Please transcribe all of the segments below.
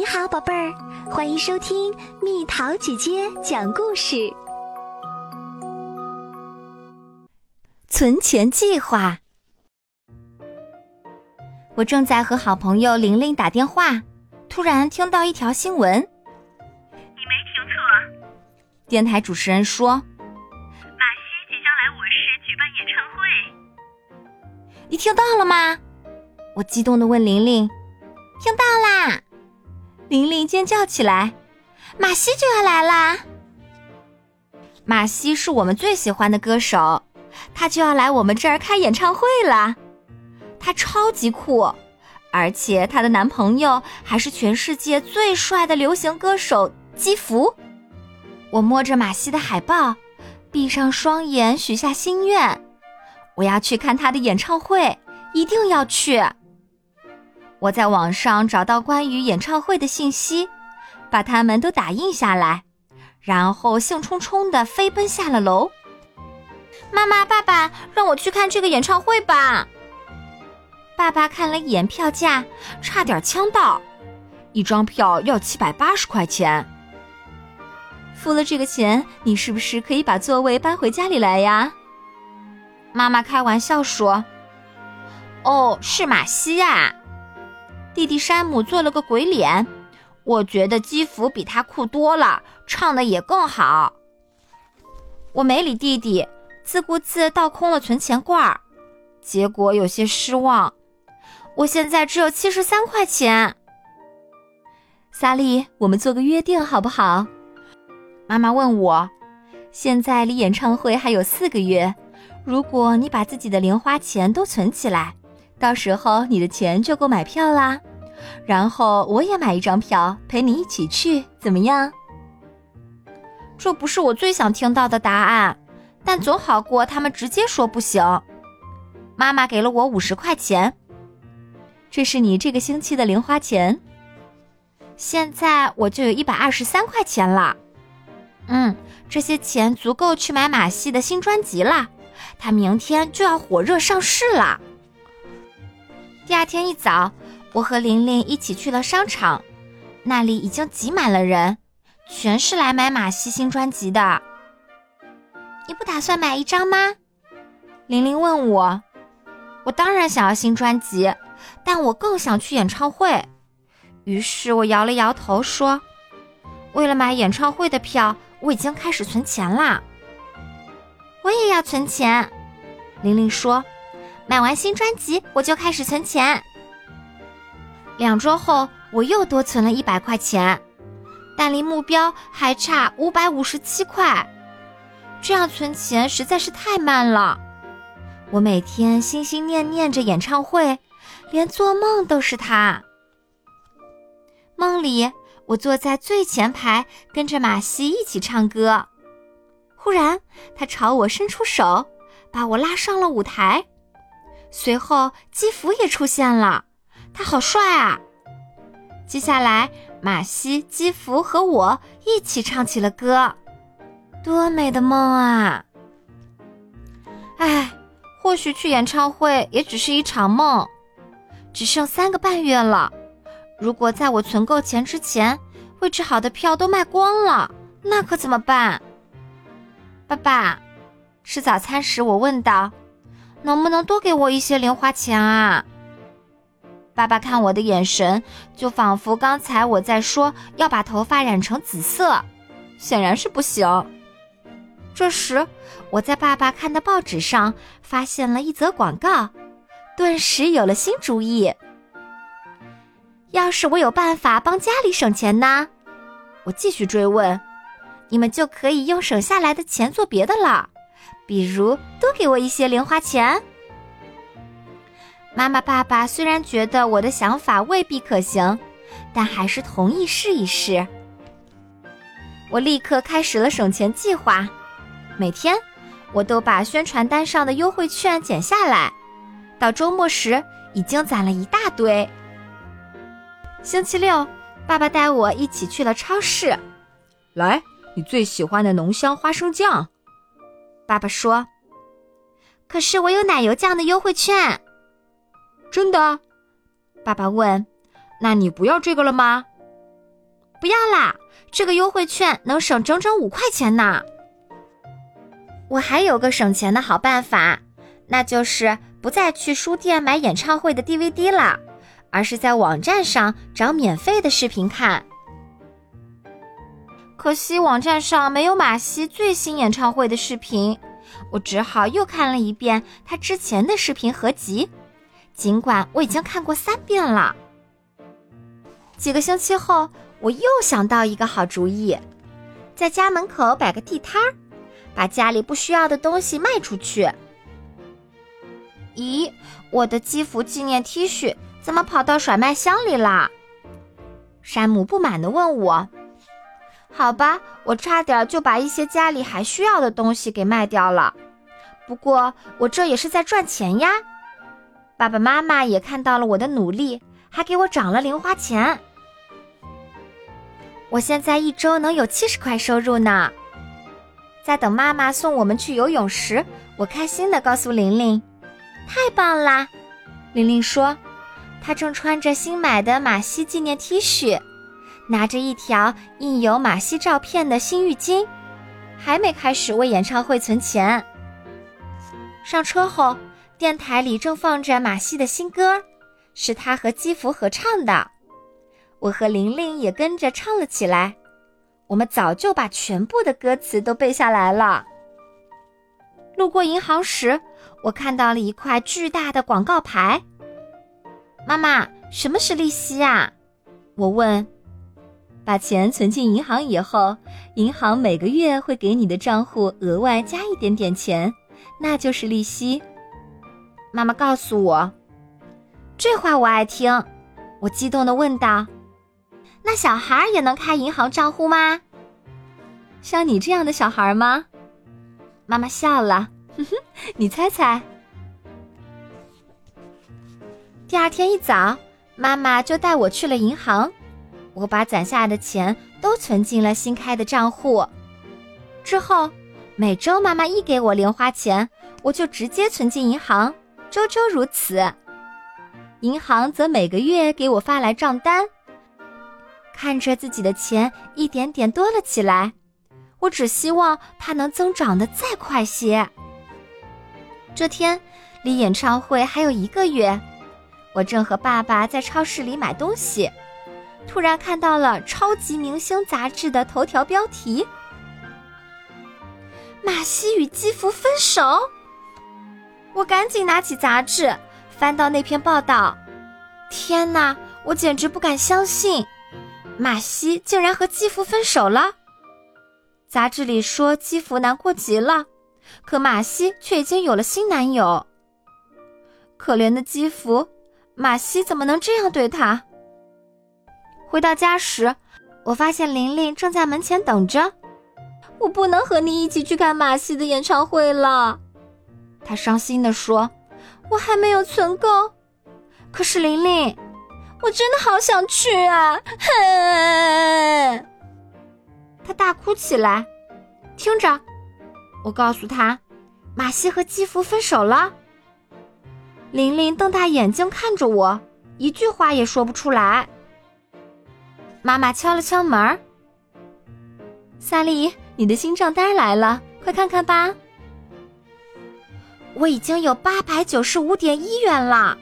你好，宝贝儿，欢迎收听蜜桃姐姐讲故事。存钱计划。我正在和好朋友玲玲打电话，突然听到一条新闻。你没听错。电台主持人说：“马西即将来我市举办演唱会。”你听到了吗？我激动的问玲玲：“听到啦！”玲玲尖叫起来：“马西就要来啦！”马西是我们最喜欢的歌手，他就要来我们这儿开演唱会了。他超级酷，而且他的男朋友还是全世界最帅的流行歌手基福。我摸着马西的海报，闭上双眼，许下心愿：我要去看他的演唱会，一定要去。我在网上找到关于演唱会的信息，把它们都打印下来，然后兴冲冲地飞奔下了楼。妈妈、爸爸，让我去看这个演唱会吧！爸爸看了一眼票价，差点呛到，一张票要七百八十块钱。付了这个钱，你是不是可以把座位搬回家里来呀？妈妈开玩笑说：“哦，是马西呀。”弟弟山姆做了个鬼脸，我觉得基弗比他酷多了，唱的也更好。我没理弟弟，自顾自倒空了存钱罐儿，结果有些失望。我现在只有七十三块钱。萨莉，我们做个约定好不好？妈妈问我，现在离演唱会还有四个月，如果你把自己的零花钱都存起来。到时候你的钱就够买票啦，然后我也买一张票陪你一起去，怎么样？这不是我最想听到的答案，但总好过他们直接说不行。妈妈给了我五十块钱，这是你这个星期的零花钱。现在我就有一百二十三块钱了。嗯，这些钱足够去买马戏的新专辑了，他明天就要火热上市了。第二天一早，我和玲玲一起去了商场，那里已经挤满了人，全是来买马西新专辑的。你不打算买一张吗？玲玲问我。我当然想要新专辑，但我更想去演唱会。于是我摇了摇头说：“为了买演唱会的票，我已经开始存钱啦。”我也要存钱，玲玲说。买完新专辑，我就开始存钱。两周后，我又多存了一百块钱，但离目标还差五百五十七块。这样存钱实在是太慢了。我每天心心念念着演唱会，连做梦都是他。梦里，我坐在最前排，跟着马西一起唱歌。忽然，他朝我伸出手，把我拉上了舞台。随后，基福也出现了，他好帅啊！接下来，马西、基福和我一起唱起了歌，多美的梦啊！唉，或许去演唱会也只是一场梦。只剩三个半月了，如果在我存够钱之前，位置好的票都卖光了，那可怎么办？爸爸，吃早餐时我问道。能不能多给我一些零花钱啊？爸爸看我的眼神，就仿佛刚才我在说要把头发染成紫色，显然是不行。这时，我在爸爸看的报纸上发现了一则广告，顿时有了新主意。要是我有办法帮家里省钱呢？我继续追问，你们就可以用省下来的钱做别的了。比如多给我一些零花钱。妈妈、爸爸虽然觉得我的想法未必可行，但还是同意试一试。我立刻开始了省钱计划，每天我都把宣传单上的优惠券剪下来，到周末时已经攒了一大堆。星期六，爸爸带我一起去了超市，来，你最喜欢的浓香花生酱。爸爸说：“可是我有奶油酱的优惠券。”真的？爸爸问：“那你不要这个了吗？”不要啦，这个优惠券能省整整五块钱呢。我还有个省钱的好办法，那就是不再去书店买演唱会的 DVD 了，而是在网站上找免费的视频看。可惜网站上没有马西最新演唱会的视频，我只好又看了一遍他之前的视频合集，尽管我已经看过三遍了。几个星期后，我又想到一个好主意，在家门口摆个地摊儿。把家里不需要的东西卖出去。咦，我的基服纪念 T 恤怎么跑到甩卖箱里啦？山姆不满地问我。好吧，我差点就把一些家里还需要的东西给卖掉了。不过我这也是在赚钱呀。爸爸妈妈也看到了我的努力，还给我涨了零花钱。我现在一周能有七十块收入呢。在等妈妈送我们去游泳时，我开心地告诉玲玲：“太棒啦！”玲玲说：“她正穿着新买的马西纪念 T 恤，拿着一条印有马西照片的新浴巾，还没开始为演唱会存钱。”上车后，电台里正放着马西的新歌，是他和基福合唱的。我和玲玲也跟着唱了起来。我们早就把全部的歌词都背下来了。路过银行时，我看到了一块巨大的广告牌。妈妈，什么是利息啊？我问。把钱存进银行以后，银行每个月会给你的账户额外加一点点钱，那就是利息。妈妈告诉我。这话我爱听。我激动的问道。那小孩也能开银行账户吗？像你这样的小孩吗？妈妈笑了，哼哼，你猜猜。第二天一早，妈妈就带我去了银行，我把攒下的钱都存进了新开的账户。之后，每周妈妈一给我零花钱，我就直接存进银行，周周如此。银行则每个月给我发来账单。看着自己的钱一点点多了起来，我只希望它能增长的再快些。这天离演唱会还有一个月，我正和爸爸在超市里买东西，突然看到了《超级明星》杂志的头条标题：“马西与基福分手。”我赶紧拿起杂志，翻到那篇报道。天哪，我简直不敢相信！马西竟然和基福分手了。杂志里说基福难过极了，可马西却已经有了新男友。可怜的基福，马西怎么能这样对他？回到家时，我发现玲玲正在门前等着。我不能和你一起去看马西的演唱会了，她伤心地说：“我还没有存够。”可是玲玲。我真的好想去啊！哼！他大哭起来。听着，我告诉他，马西和基福分手了。玲玲瞪大眼睛看着我，一句话也说不出来。妈妈敲了敲门萨莉，你的新账单来了，快看看吧。我已经有八百九十五点一元了。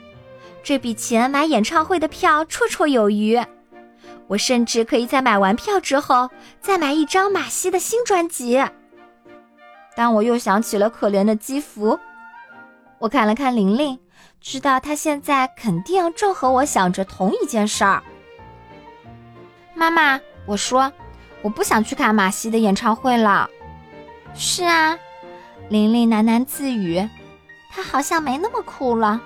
这笔钱买演唱会的票绰绰有余，我甚至可以在买完票之后再买一张马西的新专辑。但我又想起了可怜的基福，我看了看玲玲，知道她现在肯定正和我想着同一件事儿。妈妈，我说，我不想去看马西的演唱会了。是啊，玲玲喃喃自语，她好像没那么酷了。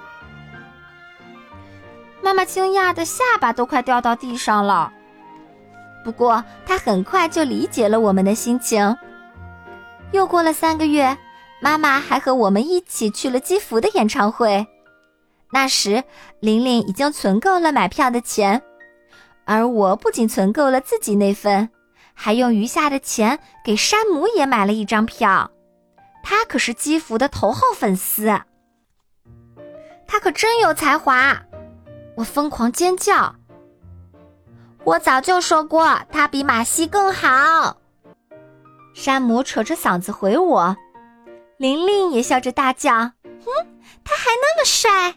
妈妈惊讶的下巴都快掉到地上了，不过她很快就理解了我们的心情。又过了三个月，妈妈还和我们一起去了基福的演唱会。那时，玲玲已经存够了买票的钱，而我不仅存够了自己那份，还用余下的钱给山姆也买了一张票。他可是基福的头号粉丝，他可真有才华。我疯狂尖叫！我早就说过，他比马西更好。山姆扯着嗓子回我，玲玲也笑着大叫：“哼，他还那么帅！”